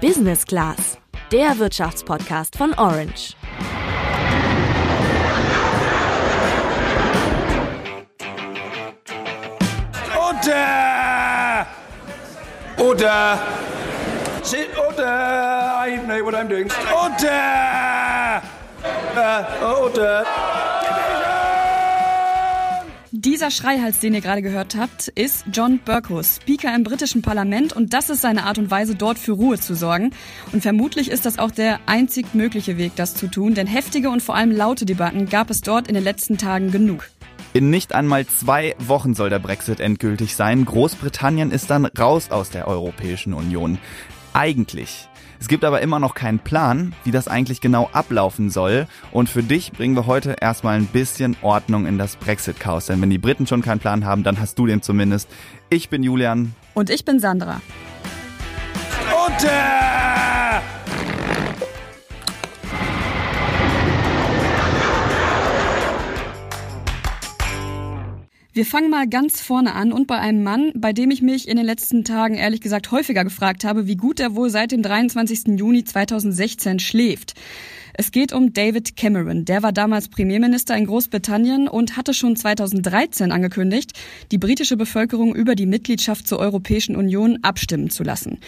Business Class, der Wirtschaftspodcast von Orange. Order! Order! Sit order! I know what I'm doing. Order! Uh, order! Dieser Schreihals, den ihr gerade gehört habt, ist John Burkus, Speaker im britischen Parlament und das ist seine Art und Weise, dort für Ruhe zu sorgen. Und vermutlich ist das auch der einzig mögliche Weg, das zu tun, denn heftige und vor allem laute Debatten gab es dort in den letzten Tagen genug. In nicht einmal zwei Wochen soll der Brexit endgültig sein. Großbritannien ist dann raus aus der Europäischen Union. Eigentlich es gibt aber immer noch keinen Plan, wie das eigentlich genau ablaufen soll. Und für dich bringen wir heute erstmal ein bisschen Ordnung in das Brexit-Chaos. Denn wenn die Briten schon keinen Plan haben, dann hast du den zumindest. Ich bin Julian. Und ich bin Sandra. Und äh Wir fangen mal ganz vorne an und bei einem Mann, bei dem ich mich in den letzten Tagen ehrlich gesagt häufiger gefragt habe, wie gut er wohl seit dem 23. Juni 2016 schläft. Es geht um David Cameron. Der war damals Premierminister in Großbritannien und hatte schon 2013 angekündigt, die britische Bevölkerung über die Mitgliedschaft zur Europäischen Union abstimmen zu lassen.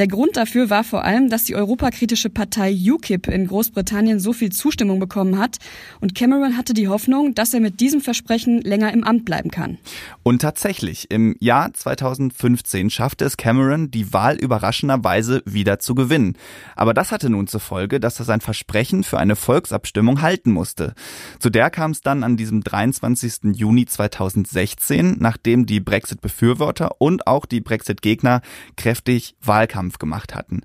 Der Grund dafür war vor allem, dass die europakritische Partei UKIP in Großbritannien so viel Zustimmung bekommen hat und Cameron hatte die Hoffnung, dass er mit diesem Versprechen länger im Amt bleiben kann. Und tatsächlich, im Jahr 2015 schaffte es Cameron, die Wahl überraschenderweise wieder zu gewinnen. Aber das hatte nun zur Folge, dass er sein Versprechen für eine Volksabstimmung halten musste. Zu der kam es dann an diesem 23. Juni 2016, nachdem die Brexit-Befürworter und auch die Brexit-Gegner kräftig Wahlkampf Wahlkampf gemacht hatten.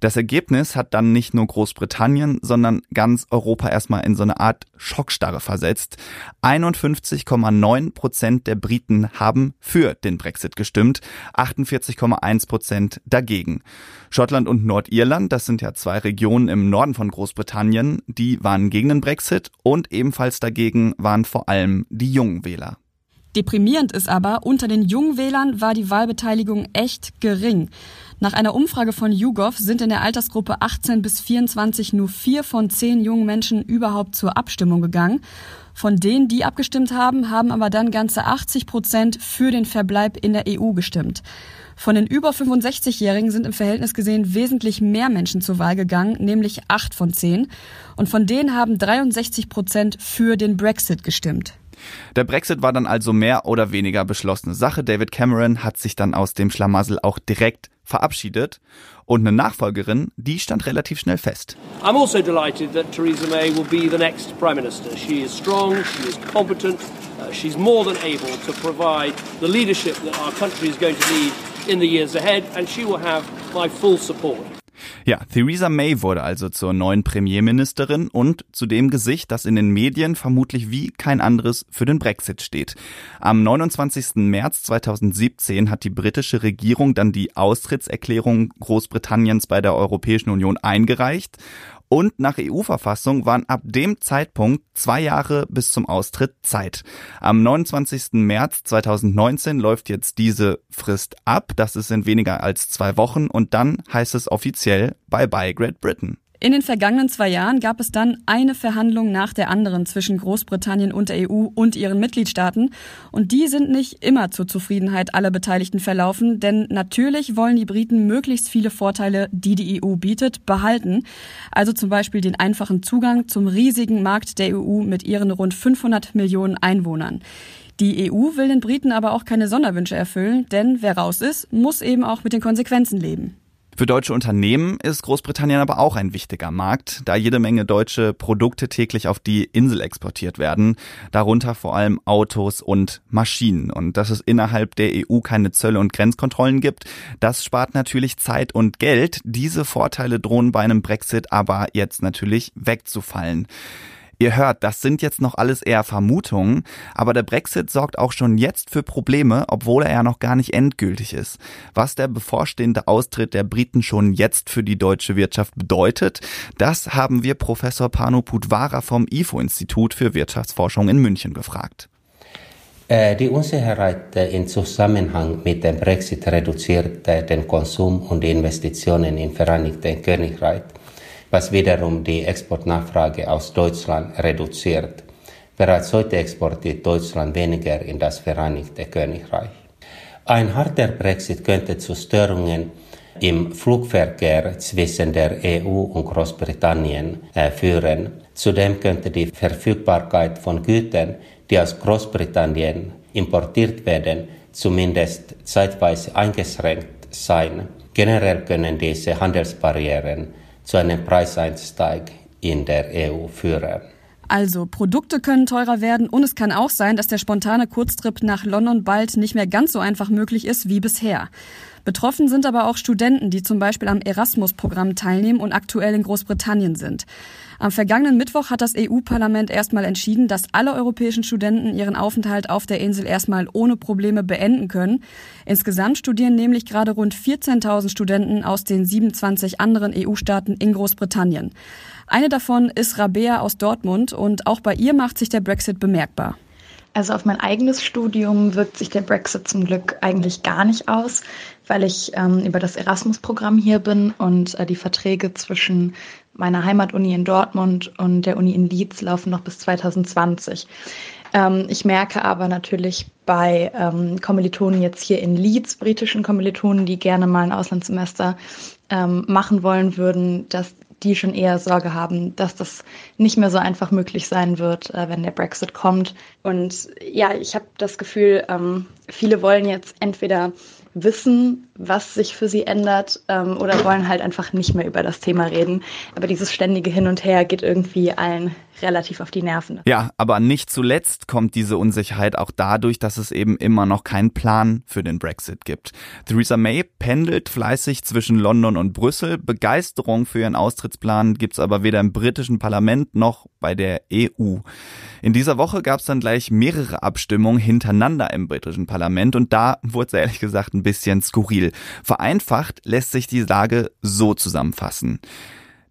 Das Ergebnis hat dann nicht nur Großbritannien, sondern ganz Europa erstmal in so eine Art Schockstarre versetzt. 51,9 Prozent der Briten haben für den Brexit gestimmt, 48,1 Prozent dagegen. Schottland und Nordirland, das sind ja zwei Regionen im Norden von Großbritannien, die waren gegen den Brexit und ebenfalls dagegen waren vor allem die jungen Wähler. Deprimierend ist aber, unter den Jungwählern war die Wahlbeteiligung echt gering. Nach einer Umfrage von YouGov sind in der Altersgruppe 18 bis 24 nur vier von zehn jungen Menschen überhaupt zur Abstimmung gegangen. Von denen, die abgestimmt haben, haben aber dann ganze 80 Prozent für den Verbleib in der EU gestimmt. Von den über 65-Jährigen sind im Verhältnis gesehen wesentlich mehr Menschen zur Wahl gegangen, nämlich acht von zehn. Und von denen haben 63 Prozent für den Brexit gestimmt. Der Brexit war dann also mehr oder weniger beschlossene Sache. David Cameron hat sich dann aus dem Schlamassel auch direkt verabschiedet und eine Nachfolgerin, die stand relativ schnell fest. I'm also delighted that Theresa May will be the next Prime Minister. She is strong, she is competent, uh, she's more than able to provide the leadership that our country is going to need in the years ahead and she will have my full support. Ja, Theresa May wurde also zur neuen Premierministerin und zu dem Gesicht, das in den Medien vermutlich wie kein anderes für den Brexit steht. Am 29. März 2017 hat die britische Regierung dann die Austrittserklärung Großbritanniens bei der Europäischen Union eingereicht und nach EU-Verfassung waren ab dem Zeitpunkt zwei Jahre bis zum Austritt Zeit. Am 29. März 2019 läuft jetzt diese Frist ab. Das ist in weniger als zwei Wochen und dann heißt es offiziell Bye bye Great Britain. In den vergangenen zwei Jahren gab es dann eine Verhandlung nach der anderen zwischen Großbritannien und der EU und ihren Mitgliedstaaten. Und die sind nicht immer zur Zufriedenheit aller Beteiligten verlaufen, denn natürlich wollen die Briten möglichst viele Vorteile, die die EU bietet, behalten. Also zum Beispiel den einfachen Zugang zum riesigen Markt der EU mit ihren rund 500 Millionen Einwohnern. Die EU will den Briten aber auch keine Sonderwünsche erfüllen, denn wer raus ist, muss eben auch mit den Konsequenzen leben. Für deutsche Unternehmen ist Großbritannien aber auch ein wichtiger Markt, da jede Menge deutsche Produkte täglich auf die Insel exportiert werden, darunter vor allem Autos und Maschinen. Und dass es innerhalb der EU keine Zölle und Grenzkontrollen gibt, das spart natürlich Zeit und Geld. Diese Vorteile drohen bei einem Brexit aber jetzt natürlich wegzufallen. Ihr hört, das sind jetzt noch alles eher Vermutungen, aber der Brexit sorgt auch schon jetzt für Probleme, obwohl er ja noch gar nicht endgültig ist. Was der bevorstehende Austritt der Briten schon jetzt für die deutsche Wirtschaft bedeutet, das haben wir Professor Pano Putwara vom IFO-Institut für Wirtschaftsforschung in München gefragt. Äh, die Unsicherheit im Zusammenhang mit dem Brexit reduziert den Konsum und die Investitionen im Vereinigten Königreich, was wiederum die Exportnachfrage aus Deutschland reduziert. Bereits heute exportiert Deutschland weniger in das Vereinigte Königreich. Ein harter Brexit könnte zu Störungen im Flugverkehr zwischen der EU und Großbritannien äh, führen. Zudem könnte die Verfügbarkeit von Gütern die aus Großbritannien importiert werden, zumindest zeitweise eingeschränkt sein. Generell können diese Handelsbarrieren zu einem Preiseinsteig in der EU führen. Also, Produkte können teurer werden und es kann auch sein, dass der spontane Kurztrip nach London bald nicht mehr ganz so einfach möglich ist wie bisher. Betroffen sind aber auch Studenten, die zum Beispiel am Erasmus-Programm teilnehmen und aktuell in Großbritannien sind. Am vergangenen Mittwoch hat das EU-Parlament erstmal entschieden, dass alle europäischen Studenten ihren Aufenthalt auf der Insel erstmal ohne Probleme beenden können. Insgesamt studieren nämlich gerade rund 14.000 Studenten aus den 27 anderen EU-Staaten in Großbritannien. Eine davon ist Rabea aus Dortmund und auch bei ihr macht sich der Brexit bemerkbar. Also auf mein eigenes Studium wirkt sich der Brexit zum Glück eigentlich gar nicht aus, weil ich ähm, über das Erasmus-Programm hier bin und äh, die Verträge zwischen meiner Heimatuni in Dortmund und der Uni in Leeds laufen noch bis 2020. Ähm, ich merke aber natürlich bei ähm, Kommilitonen jetzt hier in Leeds, britischen Kommilitonen, die gerne mal ein Auslandssemester ähm, machen wollen würden, dass die schon eher Sorge haben, dass das nicht mehr so einfach möglich sein wird, äh, wenn der Brexit kommt. Und ja, ich habe das Gefühl, ähm, viele wollen jetzt entweder wissen, was sich für sie ändert ähm, oder wollen halt einfach nicht mehr über das Thema reden. Aber dieses ständige Hin und Her geht irgendwie allen relativ auf die Nerven. Ja, aber nicht zuletzt kommt diese Unsicherheit auch dadurch, dass es eben immer noch keinen Plan für den Brexit gibt. Theresa May pendelt fleißig zwischen London und Brüssel. Begeisterung für ihren Austrittsplan gibt's aber weder im britischen Parlament noch bei der EU. In dieser Woche gab's dann gleich mehrere Abstimmungen hintereinander im britischen Parlament und da wurde es ehrlich gesagt ein bisschen skurril. Vereinfacht lässt sich die Lage so zusammenfassen.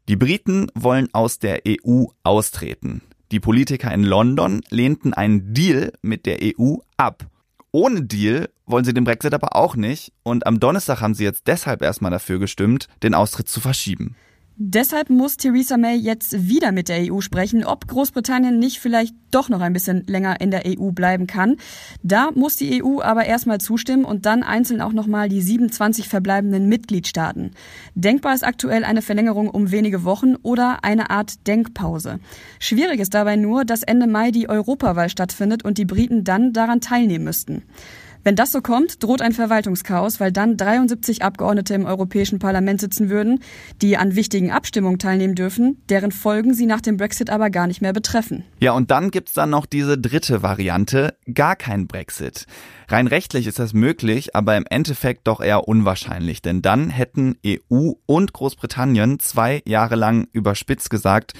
Die Briten wollen aus der EU austreten. Die Politiker in London lehnten einen Deal mit der EU ab. Ohne Deal wollen sie den Brexit aber auch nicht und am Donnerstag haben sie jetzt deshalb erstmal dafür gestimmt, den Austritt zu verschieben. Deshalb muss Theresa May jetzt wieder mit der EU sprechen, ob Großbritannien nicht vielleicht doch noch ein bisschen länger in der EU bleiben kann. Da muss die EU aber erstmal zustimmen und dann einzeln auch nochmal die 27 verbleibenden Mitgliedstaaten. Denkbar ist aktuell eine Verlängerung um wenige Wochen oder eine Art Denkpause. Schwierig ist dabei nur, dass Ende Mai die Europawahl stattfindet und die Briten dann daran teilnehmen müssten. Wenn das so kommt, droht ein Verwaltungschaos, weil dann 73 Abgeordnete im Europäischen Parlament sitzen würden, die an wichtigen Abstimmungen teilnehmen dürfen, deren Folgen sie nach dem Brexit aber gar nicht mehr betreffen. Ja, und dann gibt's dann noch diese dritte Variante, gar kein Brexit. Rein rechtlich ist das möglich, aber im Endeffekt doch eher unwahrscheinlich, denn dann hätten EU und Großbritannien zwei Jahre lang überspitzt gesagt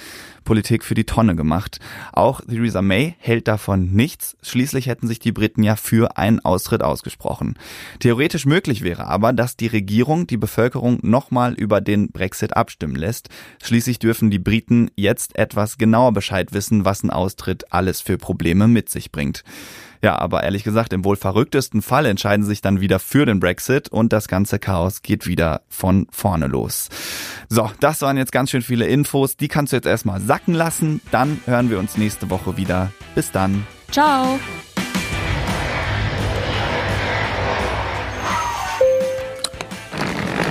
Politik für die Tonne gemacht. Auch Theresa May hält davon nichts. Schließlich hätten sich die Briten ja für einen Austritt ausgesprochen. Theoretisch möglich wäre aber, dass die Regierung die Bevölkerung nochmal über den Brexit abstimmen lässt. Schließlich dürfen die Briten jetzt etwas genauer Bescheid wissen, was ein Austritt alles für Probleme mit sich bringt. Ja, aber ehrlich gesagt, im wohl verrücktesten Fall entscheiden sie sich dann wieder für den Brexit und das ganze Chaos geht wieder von vorne los. So, das waren jetzt ganz schön viele Infos. Die kannst du jetzt erstmal sacken lassen. Dann hören wir uns nächste Woche wieder. Bis dann. Ciao.